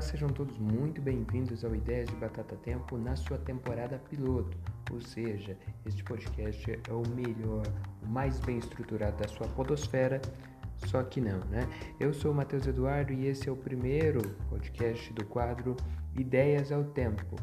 Olá, sejam todos muito bem-vindos ao Ideias de Batata Tempo na sua temporada piloto. Ou seja, este podcast é o melhor, o mais bem estruturado da sua podosfera, só que não, né? Eu sou o Matheus Eduardo e esse é o primeiro podcast do quadro Ideias ao Tempo.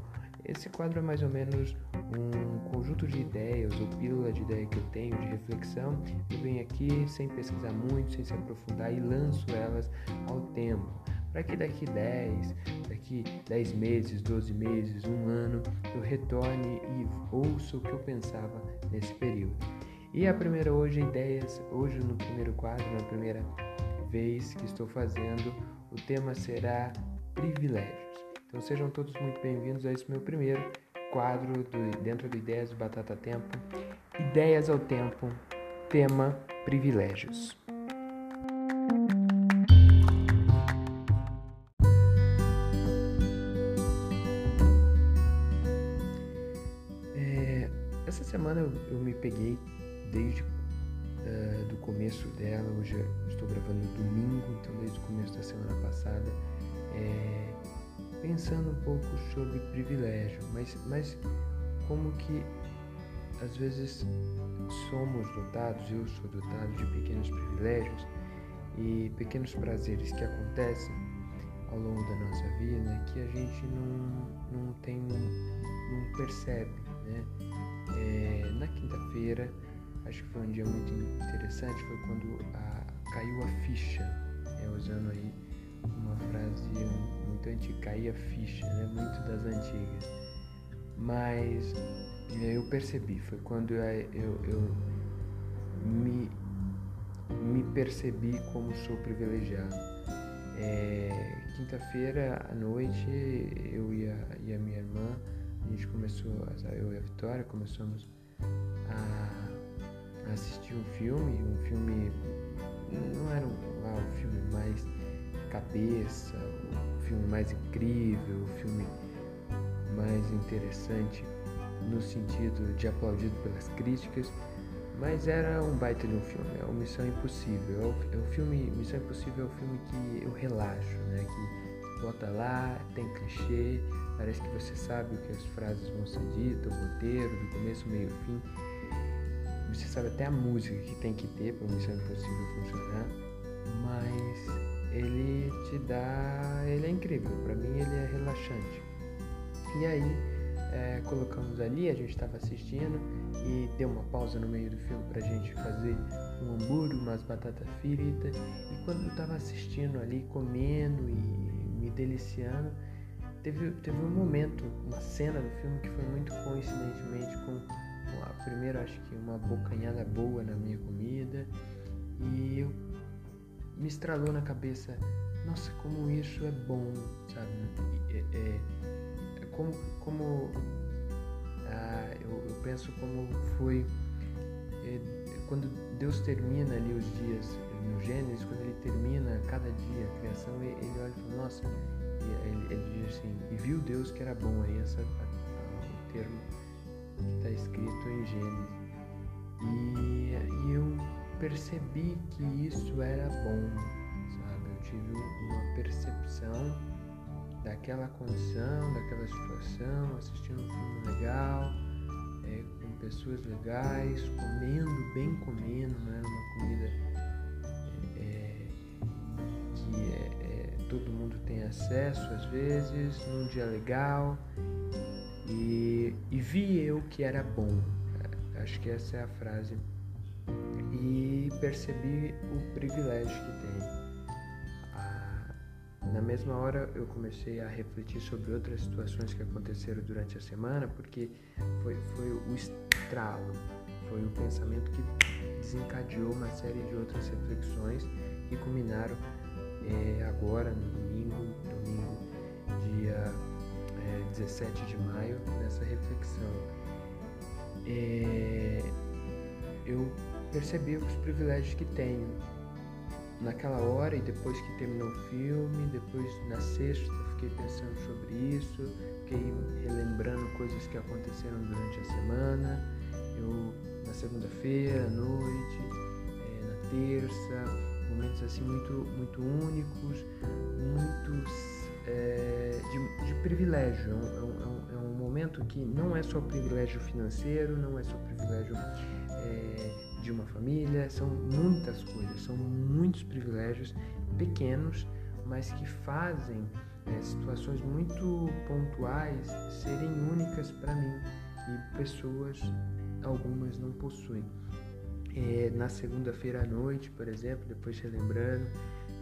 Esse quadro é mais ou menos um conjunto de ideias ou pílula de ideia que eu tenho de reflexão. Eu venho aqui sem pesquisar muito, sem se aprofundar e lanço elas ao tempo para que daqui 10, daqui 10 meses, 12 meses, um ano, eu retorne e ouça o que eu pensava nesse período. E a primeira hoje, ideias, hoje no primeiro quadro, na primeira vez que estou fazendo, o tema será privilégios. Então sejam todos muito bem-vindos a esse meu primeiro quadro do, dentro do Ideias do Batata Tempo. Ideias ao Tempo, tema privilégios. Eu, me peguei desde uh, do começo dela, hoje estou gravando domingo, então desde o começo da semana passada, é, pensando um pouco sobre privilégio, mas, mas como que às vezes somos dotados, eu sou dotado de pequenos privilégios e pequenos prazeres que acontecem ao longo da nossa vida que a gente não, não tem, não percebe, né? É, na quinta-feira, acho que foi um dia muito interessante, foi quando a, caiu a ficha, é, usando aí uma frase muito antiga, cair a ficha, né? Muito das antigas. Mas eu percebi, foi quando eu, eu, eu me, me percebi como sou privilegiado. É, Quinta-feira à noite, eu e a, e a, minha irmã, a gente começou, eu e a Vitória, começamos a, assistir um filme, um filme, não era um filme mais cabeça, o filme mais incrível, o filme mais interessante no sentido de aplaudido pelas críticas, mas era um baita de um filme, é o Missão Impossível. É o, é o filme Missão Impossível é o filme que eu relaxo, né? Que bota lá, tem clichê, parece que você sabe o que as frases vão ser ditas, o roteiro, do começo, meio, fim. Você sabe até a música que tem que ter para Missão Impossível funcionar, mas ele te dá. Ele é incrível, para mim ele é relaxante. E aí é, colocamos ali, a gente estava assistindo e deu uma pausa no meio do filme pra gente fazer um hambúrguer, umas batatas fritas. E quando eu estava assistindo ali, comendo e me deliciando, teve, teve um momento, uma cena do filme que foi muito coincidentemente com, a primeira, acho que uma bocanhada boa na minha comida. E eu me estralou na cabeça, nossa, como isso é bom, sabe? É, é, é como, como ah, eu, eu, penso como foi é, quando Deus termina ali os dias no Gênesis, quando ele termina cada dia a criação, ele olha e fala, nossa, ele, ele diz assim, e viu Deus que era bom, aí essa, a, a, o termo que está escrito em Gênesis. E, e eu percebi que isso era bom, sabe? Eu tive uma percepção daquela condição, daquela situação, assistindo um filme legal, é, com pessoas legais, comendo, bem comendo, não era uma comida tem acesso às vezes, num dia legal, e, e vi eu que era bom. Acho que essa é a frase e percebi o privilégio que tem. Na mesma hora eu comecei a refletir sobre outras situações que aconteceram durante a semana, porque foi, foi o estralo, foi o pensamento que desencadeou uma série de outras reflexões que culminaram é, agora no domingo, domingo, dia é, 17 de maio, nessa reflexão. É, eu percebi os privilégios que tenho. Naquela hora e depois que terminou o filme, depois na sexta, fiquei pensando sobre isso, fiquei relembrando coisas que aconteceram durante a semana. Eu na segunda-feira, à noite, é, na terça, momentos assim muito, muito únicos, muito é, de, de, privilégio. É um, é, um, é um, momento que não é só privilégio financeiro, não é só privilégio é, de uma família, são muitas coisas, são muitos privilégios pequenos, mas que fazem é, situações muito pontuais serem únicas para mim e pessoas algumas não possuem. É, na segunda-feira à noite, por exemplo, depois relembrando,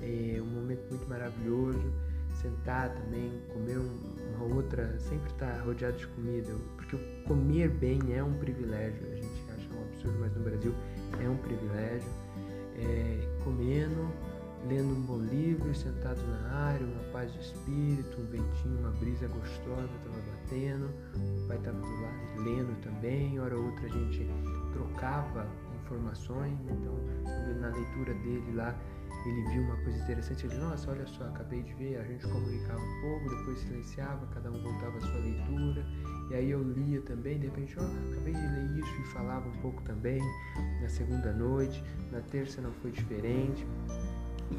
é um momento muito maravilhoso, sentar também, comer uma outra, sempre estar tá rodeado de comida, porque comer bem é um privilégio, a gente acha um absurdo, mas no Brasil é um privilégio. É, comendo, lendo um bom livro, sentado na área, uma paz de espírito, um ventinho, uma brisa gostosa estava batendo, o pai estava do lado lendo também, hora ou outra a gente trocava informações, então na leitura dele lá ele viu uma coisa interessante, ele, nossa, olha só, acabei de ver, a gente comunicava um pouco, depois silenciava, cada um voltava a sua leitura, e aí eu lia também, de repente, ó, oh, acabei de ler isso e falava um pouco também, na segunda noite, na terça não foi diferente,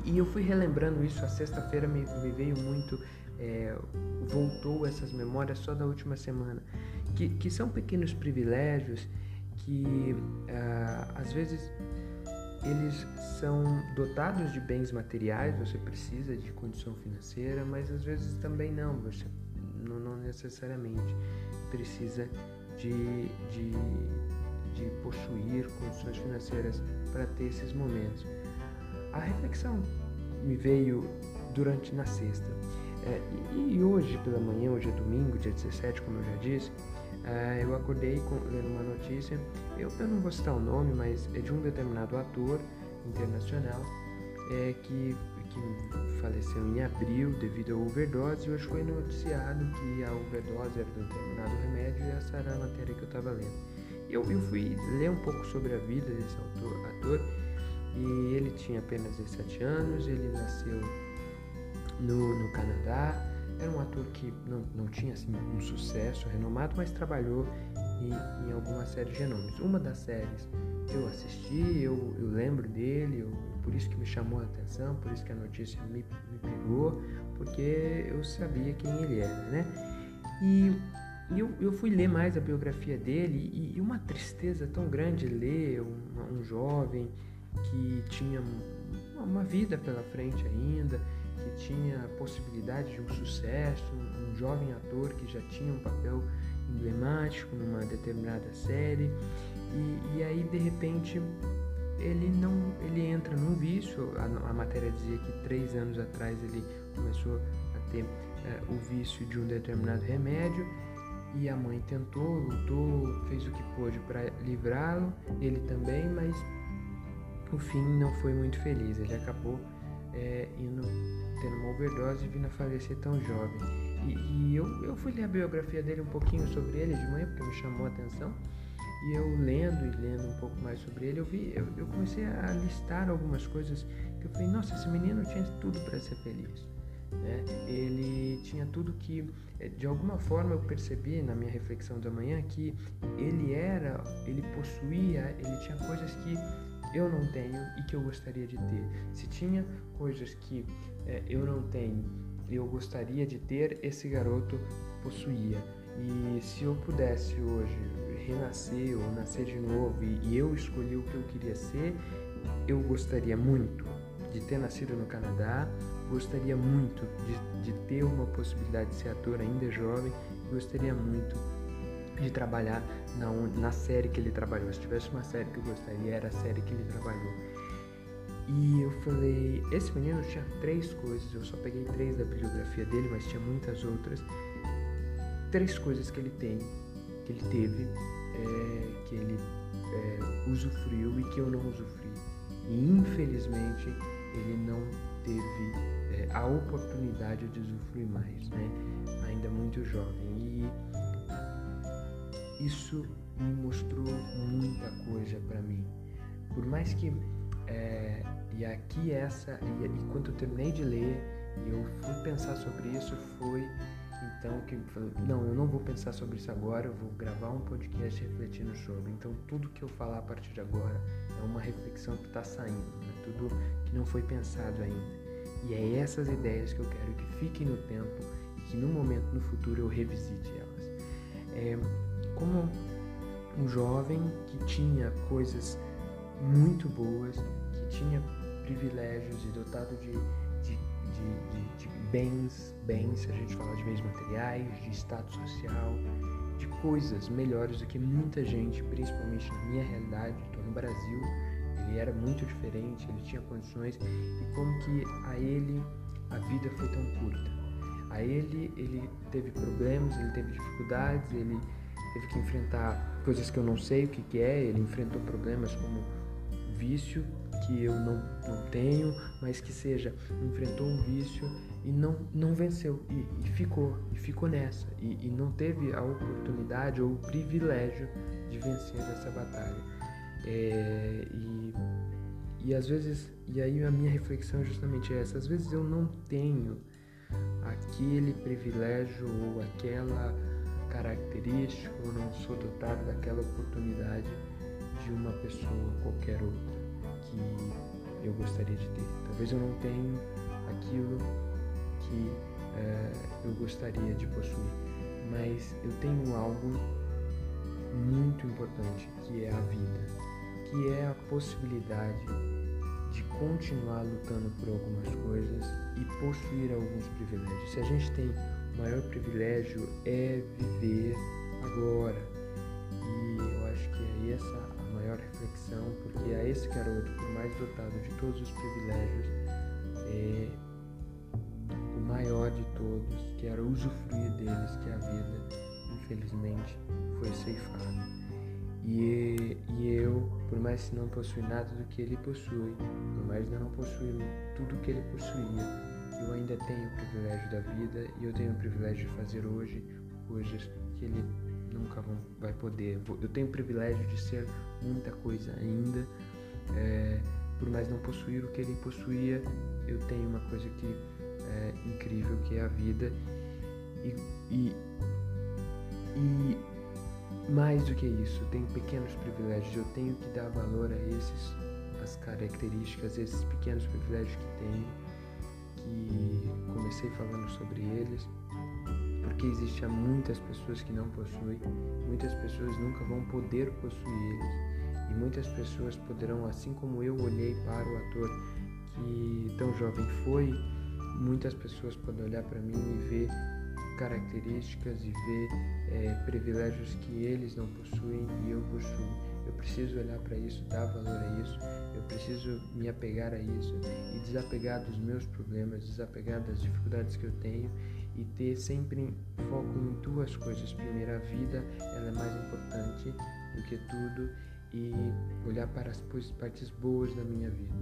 e eu fui relembrando isso, a sexta-feira me, me, veio muito, é, voltou essas memórias só da última semana, que, que são pequenos privilégios que ah, às vezes eles são dotados de bens materiais, você precisa de condição financeira, mas às vezes também não, você não, não necessariamente precisa de, de, de possuir condições financeiras para ter esses momentos. A reflexão me veio durante na sexta. É, e hoje pela manhã, hoje é domingo, dia 17, como eu já disse, é, eu acordei com, lendo uma notícia, eu, eu, não vou citar o nome, mas é de um determinado ator internacional é, que, que faleceu em abril devido a overdose e hoje foi noticiado que a overdose era de um determinado remédio e essa era a matéria que eu estava lendo. Eu, eu fui ler um pouco sobre a vida desse autor, ator e ele tinha apenas 17 anos, ele nasceu no, no Canadá, era um ator que não, não tinha assim, um sucesso renomado, mas trabalhou em, em alguma série de nomes. Uma das séries eu assisti, eu, eu lembro dele, eu, por isso que me chamou a atenção, por isso que a notícia me, me pegou, porque eu sabia quem ele era, né? E eu, eu fui ler mais a biografia dele e, e uma tristeza tão grande ler um, um jovem que tinha uma vida pela frente ainda, que tinha possibilidade de um sucesso, um jovem ator que já tinha um papel emblemático numa determinada série e, e aí de repente ele não ele entra num vício a, a, matéria dizia que três anos atrás ele começou a ter é, o vício de um determinado remédio e a mãe tentou lutou fez o que pôde para livrá-lo ele também mas o fim não foi muito feliz ele acabou é, indo tendo uma overdose e vindo a falecer tão jovem. E, e, eu, eu fui ler a biografia dele um pouquinho sobre ele de manhã, porque me chamou a atenção. E eu lendo e lendo um pouco mais sobre ele, eu vi, eu, eu comecei a listar algumas coisas que eu falei, nossa, esse menino tinha tudo para ser feliz. Né? Ele tinha tudo que, eh, de alguma forma, eu percebi na minha reflexão da manhã que ele era, ele possuía, ele tinha coisas que eu não tenho e que eu gostaria de ter. Se tinha coisas que é, eu não tenho e eu gostaria de ter, esse garoto possuía. E se eu pudesse hoje renascer ou nascer de novo e, e eu escolhi o que eu queria ser, eu gostaria muito de ter nascido no Canadá, gostaria muito de, de ter uma possibilidade de ser ator ainda jovem, gostaria muito de trabalhar na, na série que ele trabalhou. Se tivesse uma série que eu gostaria, era a série que ele trabalhou. E eu falei, esse menino tinha três coisas, eu só peguei três da bibliografia dele, mas tinha muitas outras. Três coisas que ele tem, que ele teve, é, que ele é, usufruiu e que eu não usufruí. E infelizmente ele não teve é, a oportunidade de usufruir mais, né? Ainda muito jovem. Isso me mostrou muita coisa para mim. Por mais que é, e aqui essa e, e quando eu terminei de ler e eu fui pensar sobre isso foi então que não eu não vou pensar sobre isso agora eu vou gravar um podcast refletindo sobre então tudo que eu falar a partir de agora é uma reflexão que está saindo né? tudo que não foi pensado ainda E é essas ideias que eu quero que fiquem no tempo e que no momento, no futuro, eu revisite elas. É, como um jovem que tinha coisas muito boas, que tinha privilégios e dotado de, de, de, de, bens, bens, se a gente falar de bens materiais, de status social, de coisas melhores do que muita gente, principalmente na minha realidade, estou no Brasil, ele era muito diferente, ele tinha condições e como que a ele a vida foi tão curta. A ele ele teve problemas, ele teve dificuldades, ele teve que enfrentar coisas que eu não sei o que, que é, ele enfrentou problemas como vício que eu não, não tenho, mas que seja, enfrentou um vício e não, não venceu e, e ficou, e ficou nessa e, e não teve a oportunidade ou o privilégio de vencer essa batalha. É, e, e às vezes, e aí a minha reflexão é justamente essa, às vezes eu não tenho aquele privilégio ou aquela característica ou não sou dotado daquela oportunidade de uma pessoa qualquer outra que eu gostaria de ter. Talvez eu não tenha aquilo que é, eu gostaria de possuir, mas eu tenho algo muito importante que é a vida, que é a possibilidade de continuar lutando por algumas coisas e possuir alguns privilégios. Se a gente tem o maior privilégio é viver agora. E eu acho que é essa a maior reflexão, porque a esse garoto, por mais dotado de todos os privilégios, é o maior de todos, que era usufruir deles, que a vida, infelizmente, foi ceifada. E, e eu, por mais que não possui nada do que ele possui, por mais que não possui tudo que ele possuía, eu ainda tenho o privilégio da vida e eu tenho o privilégio de fazer hoje coisas que ele nunca vai poder. Eu tenho o privilégio de ser muita coisa ainda, é, por mais não possuir o que ele possuía, eu tenho uma coisa que é incrível que é a vida. E, e, e mais do que isso, eu tenho pequenos privilégios, eu tenho que dar valor a esses as características, esses pequenos privilégios que tenho que comecei falando sobre eles, porque existem muitas pessoas que não possuem, muitas pessoas nunca vão poder possuir eles, e muitas pessoas poderão, assim como eu olhei para o ator que tão jovem foi, muitas pessoas podem olhar para mim e ver características e ver é, privilégios que eles não possuem e eu possuo. Eu preciso olhar para isso, dar valor a isso. Eu preciso me apegar a isso e desapegar dos meus problemas, desapegar das dificuldades que eu tenho e ter sempre foco em duas coisas. Primeiro, a vida, ela é mais importante do que tudo e olhar para as partes boas da minha vida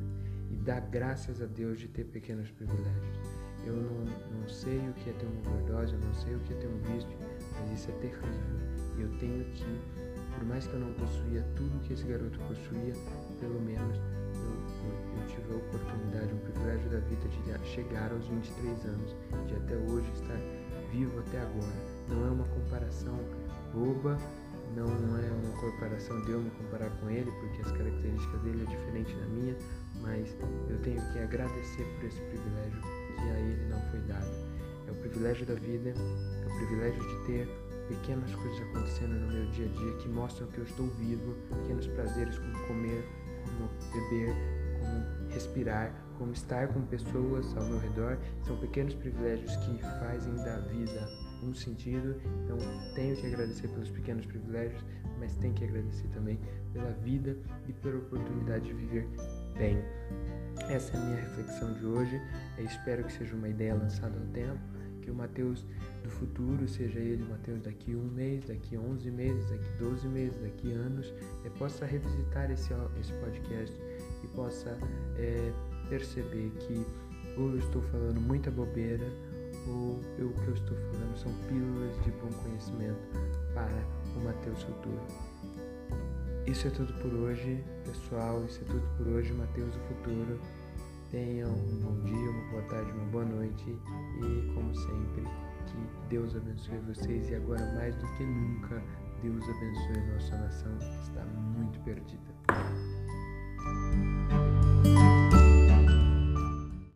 e dar graças a Deus de ter pequenos privilégios. Eu não, não sei o que é ter uma overdose, eu não sei o que é ter um vício, mas isso é terrível. E eu tenho que por mais que eu não possuía tudo que esse garoto possuía, pelo menos eu, eu, tive a oportunidade, um privilégio da vida de chegar aos 23 anos, de até hoje estar vivo até agora. Não é uma comparação boba, não é uma comparação de eu me comparar com ele, porque as características dele é diferente da minha, mas eu tenho que agradecer por esse privilégio que a ele não foi dado. É o privilégio da vida, é o privilégio de ter pequenas coisas acontecendo no meu dia a dia que mostram que eu estou vivo, pequenos prazeres como comer, como beber, como respirar, como estar com pessoas ao meu redor, são pequenos privilégios que fazem da vida um sentido. Então, tenho que agradecer pelos pequenos privilégios, mas tenho que agradecer também pela vida e pela oportunidade de viver bem. Essa é a minha reflexão de hoje. Eu espero que seja uma ideia lançada ao tempo que o Mateus do futuro, seja ele Mateus daqui um mês, daqui 11 meses, daqui 12 meses, daqui anos, é, possa revisitar esse, esse podcast e possa é, perceber que ou eu estou falando muita bobeira ou eu, o que eu estou falando são pílulas de bom conhecimento para o Mateus futuro. Isso é tudo por hoje, pessoal. Isso é tudo por hoje, Mateus do futuro. Tenham um bom dia, uma boa tarde, uma boa noite e, como sempre, que Deus abençoe vocês e agora mais do que nunca, Deus abençoe nossa nação que está muito perdida.